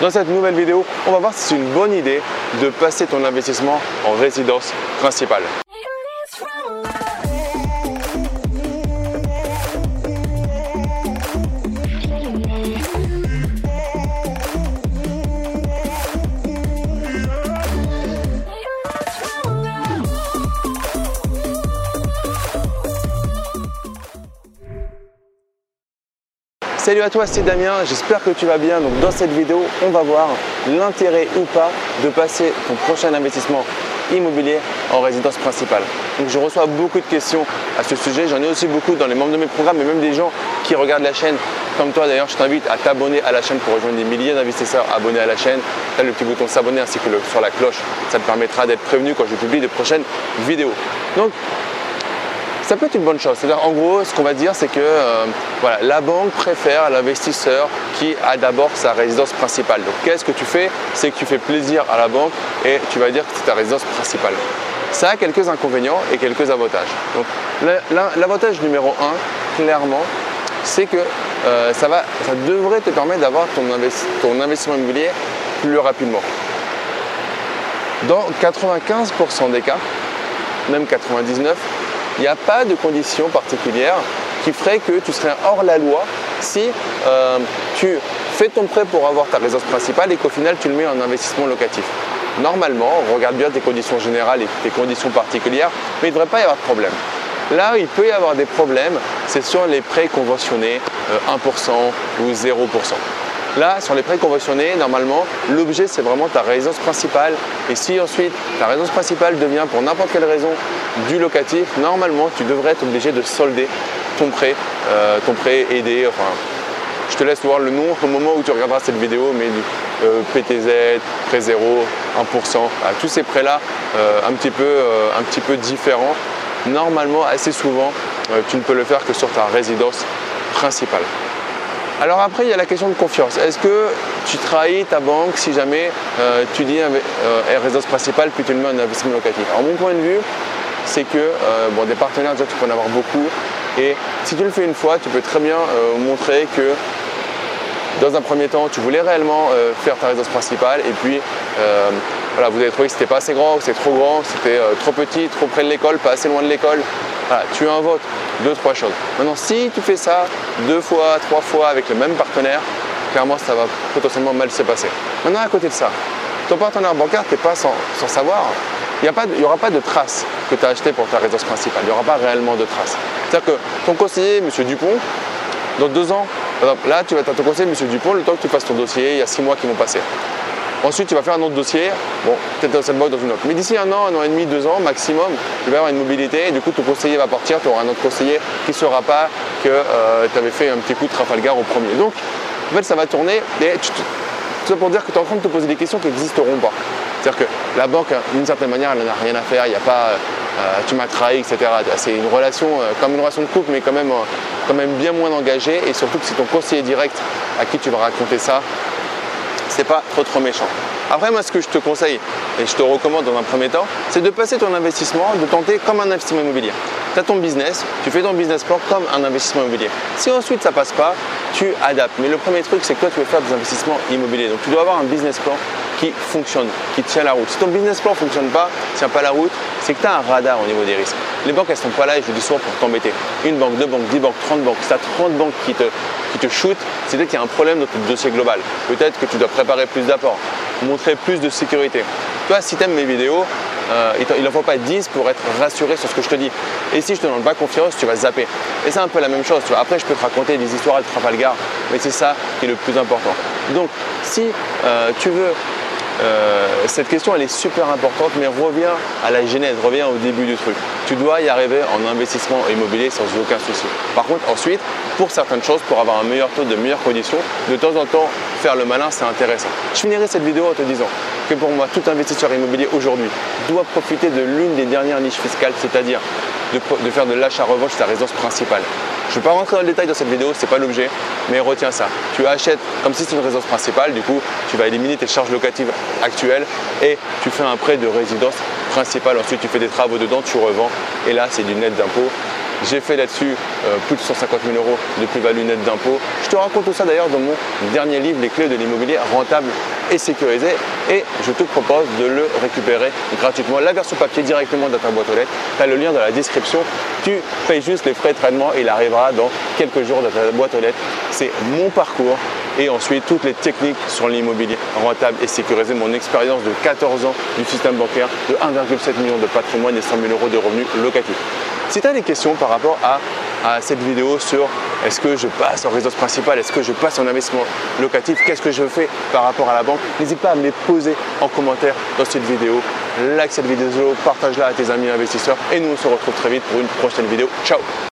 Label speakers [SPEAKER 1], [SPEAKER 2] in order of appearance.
[SPEAKER 1] Dans cette nouvelle vidéo, on va voir si c'est une bonne idée de passer ton investissement en résidence principale. Salut à toi, c'est Damien, j'espère que tu vas bien. Donc dans cette vidéo, on va voir l'intérêt ou pas de passer ton prochain investissement immobilier en résidence principale. Donc je reçois beaucoup de questions à ce sujet, j'en ai aussi beaucoup dans les membres de mes programmes et même des gens qui regardent la chaîne comme toi d'ailleurs, je t'invite à t'abonner à la chaîne pour rejoindre des milliers d'investisseurs abonnés à la chaîne. Tu le petit bouton s'abonner ainsi que sur la cloche, ça te permettra d'être prévenu quand je publie de prochaines vidéos. Donc ça peut être une bonne chose. En gros, ce qu'on va dire, c'est que euh, voilà, la banque préfère l'investisseur qui a d'abord sa résidence principale. Donc, qu'est-ce que tu fais? C'est que tu fais plaisir à la banque et tu vas dire que c'est ta résidence principale. Ça a quelques inconvénients et quelques avantages. Donc, l'avantage numéro un, clairement, c'est que euh, ça, va, ça devrait te permettre d'avoir ton, ton investissement immobilier plus rapidement. Dans 95% des cas, même 99%, il n'y a pas de conditions particulières qui feraient que tu serais hors la loi si euh, tu fais ton prêt pour avoir ta résidence principale et qu'au final tu le mets en investissement locatif. Normalement, on regarde bien tes conditions générales et tes conditions particulières, mais il ne devrait pas y avoir de problème. Là, il peut y avoir des problèmes, c'est sur les prêts conventionnés 1% euh, ou 0%. Là, sur les prêts conventionnés, normalement, l'objet, c'est vraiment ta résidence principale. Et si ensuite ta résidence principale devient, pour n'importe quelle raison, du locatif, normalement, tu devrais être obligé de solder ton prêt, euh, ton prêt aidé. Je te laisse voir le nom au moment où tu regarderas cette vidéo, mais du euh, PTZ, prêt zéro, 1%, tous ces prêts-là, euh, un, petit peu, un petit peu différents. Normalement, assez souvent, tu ne peux le faire que sur ta résidence principale. Alors après, il y a la question de confiance. Est-ce que tu trahis ta banque si jamais euh, tu dis euh, résidence principale puis tu le mets en investissement locatif? Alors mon point de vue, c'est que euh, bon, des partenaires, déjà, tu peux en avoir beaucoup. Et si tu le fais une fois, tu peux très bien montrer que dans un premier temps, tu voulais réellement faire ta résidence principale et puis voilà, vous avez trouvé que c'était pas assez grand, que c'était trop grand, que c'était trop petit, trop près de l'école, pas assez loin de l'école. Voilà, tu vote deux, trois choses. Maintenant, si tu fais ça deux fois, trois fois avec le même partenaire, clairement, ça va potentiellement mal se passer. Maintenant, à côté de ça, ton partenaire bancaire, tu n'es pas sans, savoir. Il n'y aura pas de traces que tu as acheté pour ta résidence principale. Il n'y aura pas réellement de traces. C'est-à-dire que ton conseiller, M. Dupont, dans deux ans, là, tu vas être ton conseiller, M. Dupont, le temps que tu fasses ton dossier, il y a six mois qui vont passer. Ensuite, tu vas faire un autre dossier, bon, peut-être dans cette boîte, dans une autre. Mais d'ici un an, un an et demi, deux ans maximum, tu vas avoir une mobilité et du coup, ton conseiller va partir, tu auras un autre conseiller qui ne saura pas que euh, tu avais fait un petit coup de Trafalgar au premier. Donc, en fait, ça va tourner et tu, ça pour dire que tu es en train de te poser des questions qui n'existeront pas. C'est-à-dire que la banque, d'une certaine manière, elle n'a rien à faire, il n'y a pas euh, tu m'as trahi, etc. C'est une relation, euh, comme une relation de couple, mais quand même, quand même bien moins engagée et surtout que c'est ton conseiller direct à qui tu vas raconter ça c'est pas trop trop méchant. Après, moi, ce que je te conseille et je te recommande dans un premier temps, c'est de passer ton investissement, de tenter comme un investissement immobilier. Tu as ton business, tu fais ton business plan comme un investissement immobilier. Si ensuite ça passe pas, tu adaptes. Mais le premier truc, c'est que toi, tu veux faire des investissements immobiliers. Donc, tu dois avoir un business plan qui fonctionne, qui tient la route. Si ton business plan ne fonctionne pas, tient pas la route, c'est que tu as un radar au niveau des risques. Les banques, elles sont pas là, et je dis souvent, pour t'embêter. Une banque, deux banques, dix banques, trente banques. Si tu as 30 banques qui te, qui te shootent, c'est peut-être qu'il y a un problème dans ton dossier global. Peut-être que tu dois préparer plus d'apports, montrer plus de sécurité. Toi, si tu aimes mes vidéos, euh, il n'en faut pas 10 pour être rassuré sur ce que je te dis. Et si je te donne pas confiance, tu vas zapper. Et c'est un peu la même chose. Après, je peux te raconter des histoires de Trafalgar, mais c'est ça qui est le plus important. Donc, si euh, tu veux euh, cette question elle est super importante, mais reviens à la genèse, reviens au début du truc. Tu dois y arriver en investissement immobilier sans aucun souci. Par contre, ensuite, pour certaines choses, pour avoir un meilleur taux de meilleures conditions, de temps en temps, faire le malin, c'est intéressant. Je finirai cette vidéo en te disant que pour moi, tout investisseur immobilier aujourd'hui doit profiter de l'une des dernières niches fiscales, c'est-à-dire de, faire de l'achat-revente sa résidence principale. Je ne vais pas rentrer dans le détail dans cette vidéo, ce n'est pas l'objet, mais retiens ça. Tu achètes comme si c'était une résidence principale, du coup, tu vas éliminer tes charges locatives actuelles et tu fais un prêt de résidence principale. Ensuite, tu fais des travaux dedans, tu revends et là, c'est du net d'impôt J'ai fait là-dessus euh, plus de 150 000 euros de plus-value nette d'impôt. Je te raconte tout ça d'ailleurs dans mon dernier livre, Les clés de l'immobilier rentable et sécurisé. Et je te propose de le récupérer gratuitement, la version papier directement dans ta boîte aux lettres. Tu as le lien dans la description. Tu payes juste les frais de traitement et il arrivera dans quelques jours dans ta boîte aux lettres. C'est mon parcours et ensuite toutes les techniques sur l'immobilier rentable et sécurisé, mon expérience de 14 ans du système bancaire, de 1,7 million de patrimoine et 100 000 euros de revenus locatifs. Si tu as des questions par rapport à, cette vidéo sur est-ce que je passe en résidence principale, est-ce que je passe en investissement locatif, qu'est-ce que je fais par rapport à la banque, n'hésite pas à me les poser en commentaire dans cette vidéo. Like cette vidéo, partage-la à tes amis investisseurs et nous on se retrouve très vite pour une prochaine vidéo. Ciao